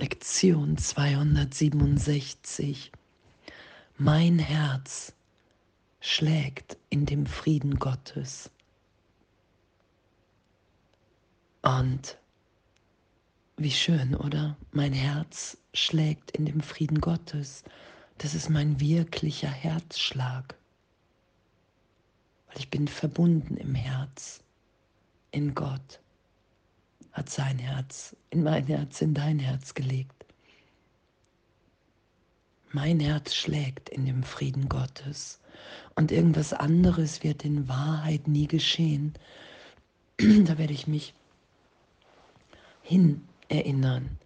Lektion 267. Mein Herz schlägt in dem Frieden Gottes. Und wie schön, oder? Mein Herz schlägt in dem Frieden Gottes. Das ist mein wirklicher Herzschlag. Weil ich bin verbunden im Herz, in Gott hat sein Herz in mein Herz, in dein Herz gelegt. Mein Herz schlägt in dem Frieden Gottes und irgendwas anderes wird in Wahrheit nie geschehen. da werde ich mich hin erinnern.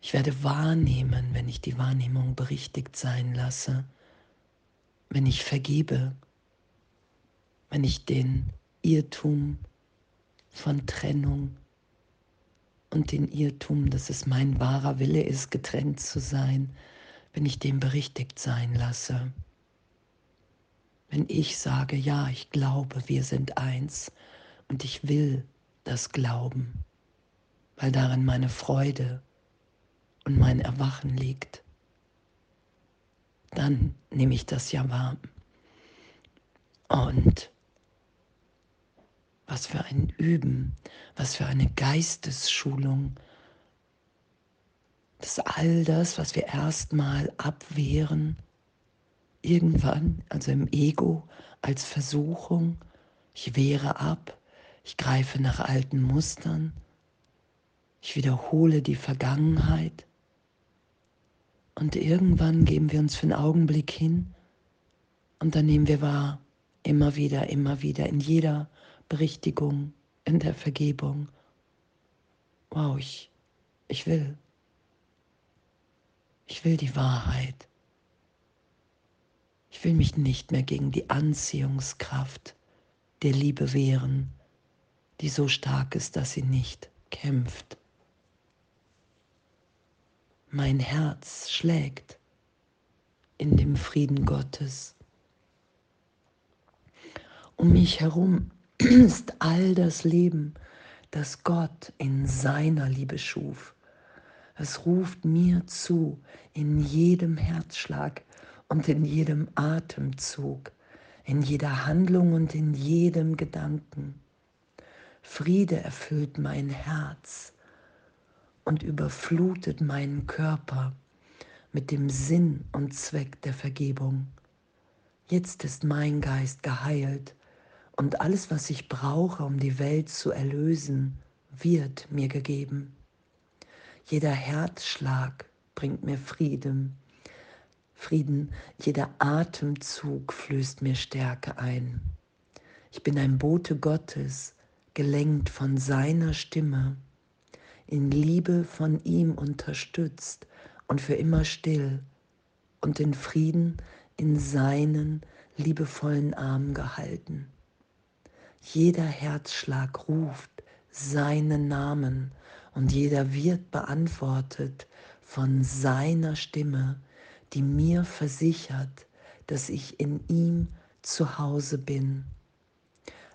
Ich werde wahrnehmen, wenn ich die Wahrnehmung berichtigt sein lasse, wenn ich vergebe, wenn ich den Irrtum von Trennung und den Irrtum, dass es mein wahrer Wille ist, getrennt zu sein, wenn ich dem berichtigt sein lasse. Wenn ich sage, ja, ich glaube, wir sind eins und ich will das glauben, weil darin meine Freude und mein Erwachen liegt, dann nehme ich das ja wahr. Und was für ein Üben, was für eine Geistesschulung, dass all das, was wir erstmal abwehren, irgendwann, also im Ego, als Versuchung, ich wehre ab, ich greife nach alten Mustern, ich wiederhole die Vergangenheit. Und irgendwann geben wir uns für einen Augenblick hin. Und dann nehmen wir wahr, immer wieder, immer wieder, in jeder Berichtigung, in der Vergebung. Wow, ich, ich will. Ich will die Wahrheit. Ich will mich nicht mehr gegen die Anziehungskraft der Liebe wehren, die so stark ist, dass sie nicht kämpft. Mein Herz schlägt in dem Frieden Gottes. Um mich herum ist all das Leben, das Gott in seiner Liebe schuf. Es ruft mir zu in jedem Herzschlag und in jedem Atemzug, in jeder Handlung und in jedem Gedanken. Friede erfüllt mein Herz und überflutet meinen Körper mit dem Sinn und Zweck der Vergebung. Jetzt ist mein Geist geheilt und alles, was ich brauche, um die Welt zu erlösen, wird mir gegeben. Jeder Herzschlag bringt mir Frieden. Frieden, jeder Atemzug flößt mir Stärke ein. Ich bin ein Bote Gottes, gelenkt von seiner Stimme, in Liebe von ihm unterstützt und für immer still und in Frieden in seinen liebevollen Armen gehalten. Jeder Herzschlag ruft seinen Namen und jeder wird beantwortet von seiner Stimme, die mir versichert, dass ich in ihm zu Hause bin.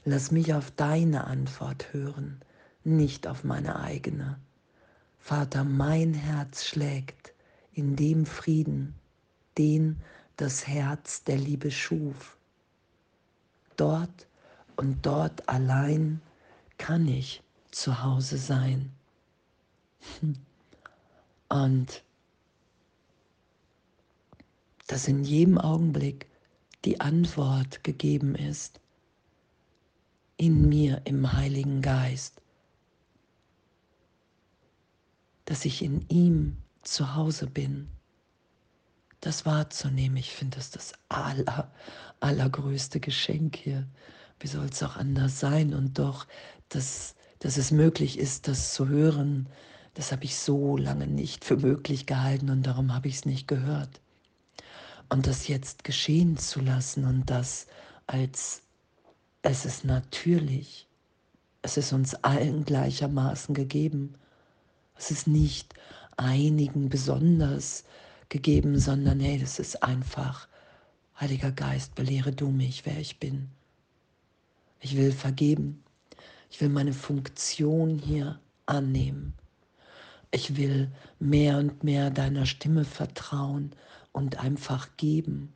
Lass mich auf deine Antwort hören, nicht auf meine eigene. Vater, mein Herz schlägt in dem Frieden, den das Herz der Liebe schuf. Dort, und dort allein kann ich zu Hause sein. Und dass in jedem Augenblick die Antwort gegeben ist, in mir im Heiligen Geist, dass ich in ihm zu Hause bin, das wahrzunehmen, ich finde das das aller, allergrößte Geschenk hier, wie soll es auch anders sein? Und doch, dass, dass es möglich ist, das zu hören, das habe ich so lange nicht für möglich gehalten und darum habe ich es nicht gehört. Und das jetzt geschehen zu lassen und das als es ist natürlich, es ist uns allen gleichermaßen gegeben. Es ist nicht einigen besonders gegeben, sondern hey, das ist einfach, Heiliger Geist, belehre du mich, wer ich bin. Ich will vergeben. Ich will meine Funktion hier annehmen. Ich will mehr und mehr deiner Stimme vertrauen und einfach geben,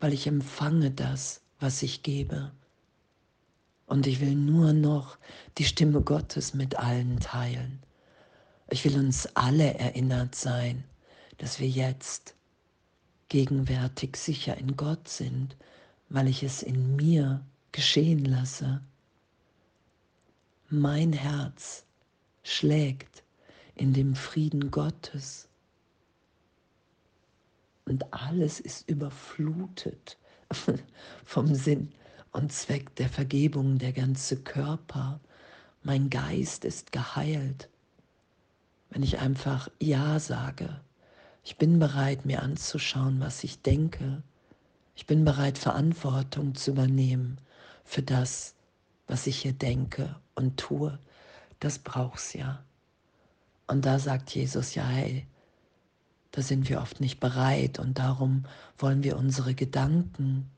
weil ich empfange das, was ich gebe. Und ich will nur noch die Stimme Gottes mit allen teilen. Ich will uns alle erinnert sein, dass wir jetzt gegenwärtig sicher in Gott sind, weil ich es in mir geschehen lasse. Mein Herz schlägt in dem Frieden Gottes und alles ist überflutet vom Sinn und Zweck der Vergebung, der ganze Körper. Mein Geist ist geheilt, wenn ich einfach Ja sage. Ich bin bereit, mir anzuschauen, was ich denke. Ich bin bereit, Verantwortung zu übernehmen für das, was ich hier denke und tue. Das braucht's ja. Und da sagt Jesus, ja, hey, da sind wir oft nicht bereit und darum wollen wir unsere Gedanken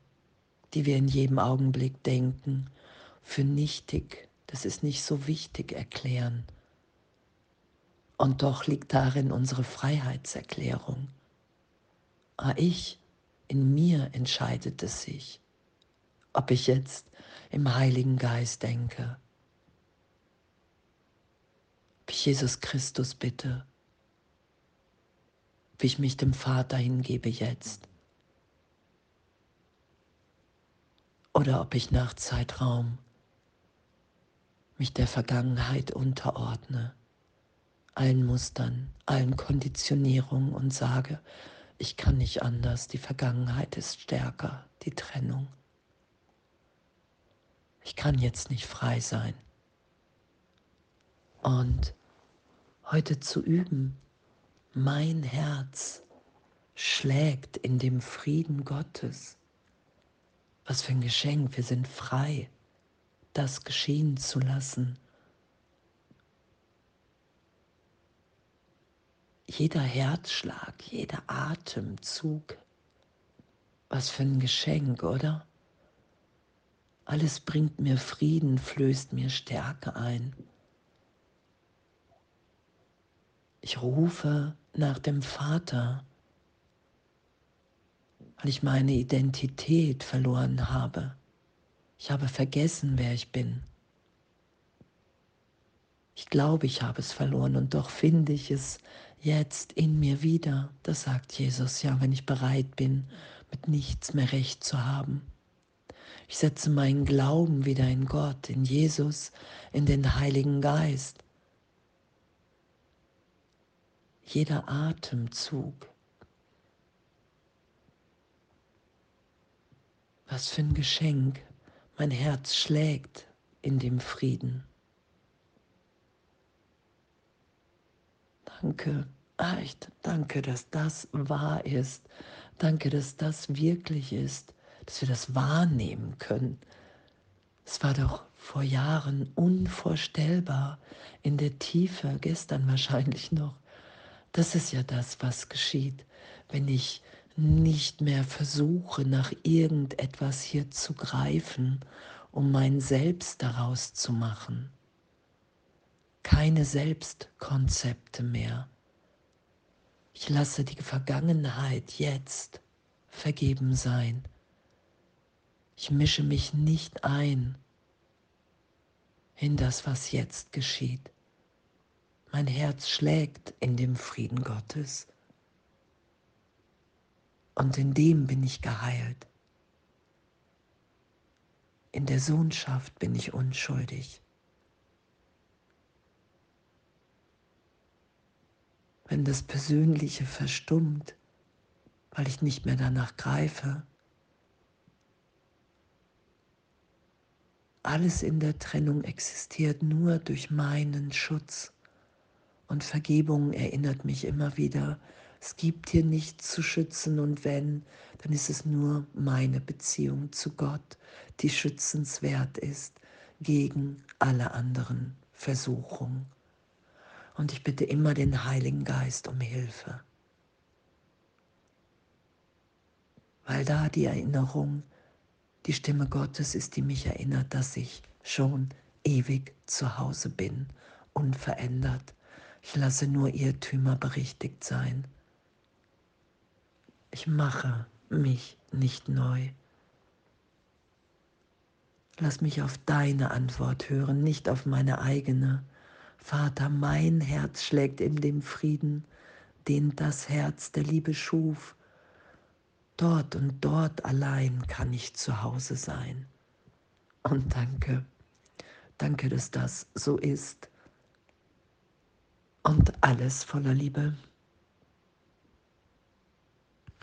die wir in jedem Augenblick denken, für nichtig, das ist nicht so wichtig erklären. Und doch liegt darin unsere Freiheitserklärung. Ah, ich, in mir entscheidet es sich, ob ich jetzt im Heiligen Geist denke, ob ich Jesus Christus bitte, wie ich mich dem Vater hingebe jetzt. oder ob ich nach Zeitraum mich der Vergangenheit unterordne, allen Mustern, allen Konditionierungen und sage, ich kann nicht anders, die Vergangenheit ist stärker, die Trennung. Ich kann jetzt nicht frei sein. Und heute zu üben, mein Herz schlägt in dem Frieden Gottes was für ein Geschenk, wir sind frei, das geschehen zu lassen. Jeder Herzschlag, jeder Atemzug, was für ein Geschenk, oder? Alles bringt mir Frieden, flößt mir Stärke ein. Ich rufe nach dem Vater, weil ich meine Identität verloren habe. Ich habe vergessen, wer ich bin. Ich glaube, ich habe es verloren und doch finde ich es jetzt in mir wieder. Das sagt Jesus ja, wenn ich bereit bin, mit nichts mehr recht zu haben. Ich setze meinen Glauben wieder in Gott, in Jesus, in den Heiligen Geist. Jeder Atemzug Was für ein Geschenk. Mein Herz schlägt in dem Frieden. Danke, echt, danke, dass das wahr ist. Danke, dass das wirklich ist, dass wir das wahrnehmen können. Es war doch vor Jahren unvorstellbar, in der Tiefe, gestern wahrscheinlich noch. Das ist ja das, was geschieht, wenn ich nicht mehr versuche, nach irgendetwas hier zu greifen, um mein Selbst daraus zu machen. Keine Selbstkonzepte mehr. Ich lasse die Vergangenheit jetzt vergeben sein. Ich mische mich nicht ein in das, was jetzt geschieht. Mein Herz schlägt in dem Frieden Gottes und in dem bin ich geheilt. In der Sohnschaft bin ich unschuldig. Wenn das Persönliche verstummt, weil ich nicht mehr danach greife, alles in der Trennung existiert nur durch meinen Schutz. Und Vergebung erinnert mich immer wieder, es gibt hier nichts zu schützen und wenn, dann ist es nur meine Beziehung zu Gott, die schützenswert ist gegen alle anderen Versuchungen. Und ich bitte immer den Heiligen Geist um Hilfe. Weil da die Erinnerung, die Stimme Gottes ist, die mich erinnert, dass ich schon ewig zu Hause bin unverändert. Ich lasse nur Irrtümer berichtigt sein. Ich mache mich nicht neu. Lass mich auf deine Antwort hören, nicht auf meine eigene. Vater, mein Herz schlägt in dem Frieden, den das Herz der Liebe schuf. Dort und dort allein kann ich zu Hause sein. Und danke, danke, dass das so ist. Und alles voller Liebe.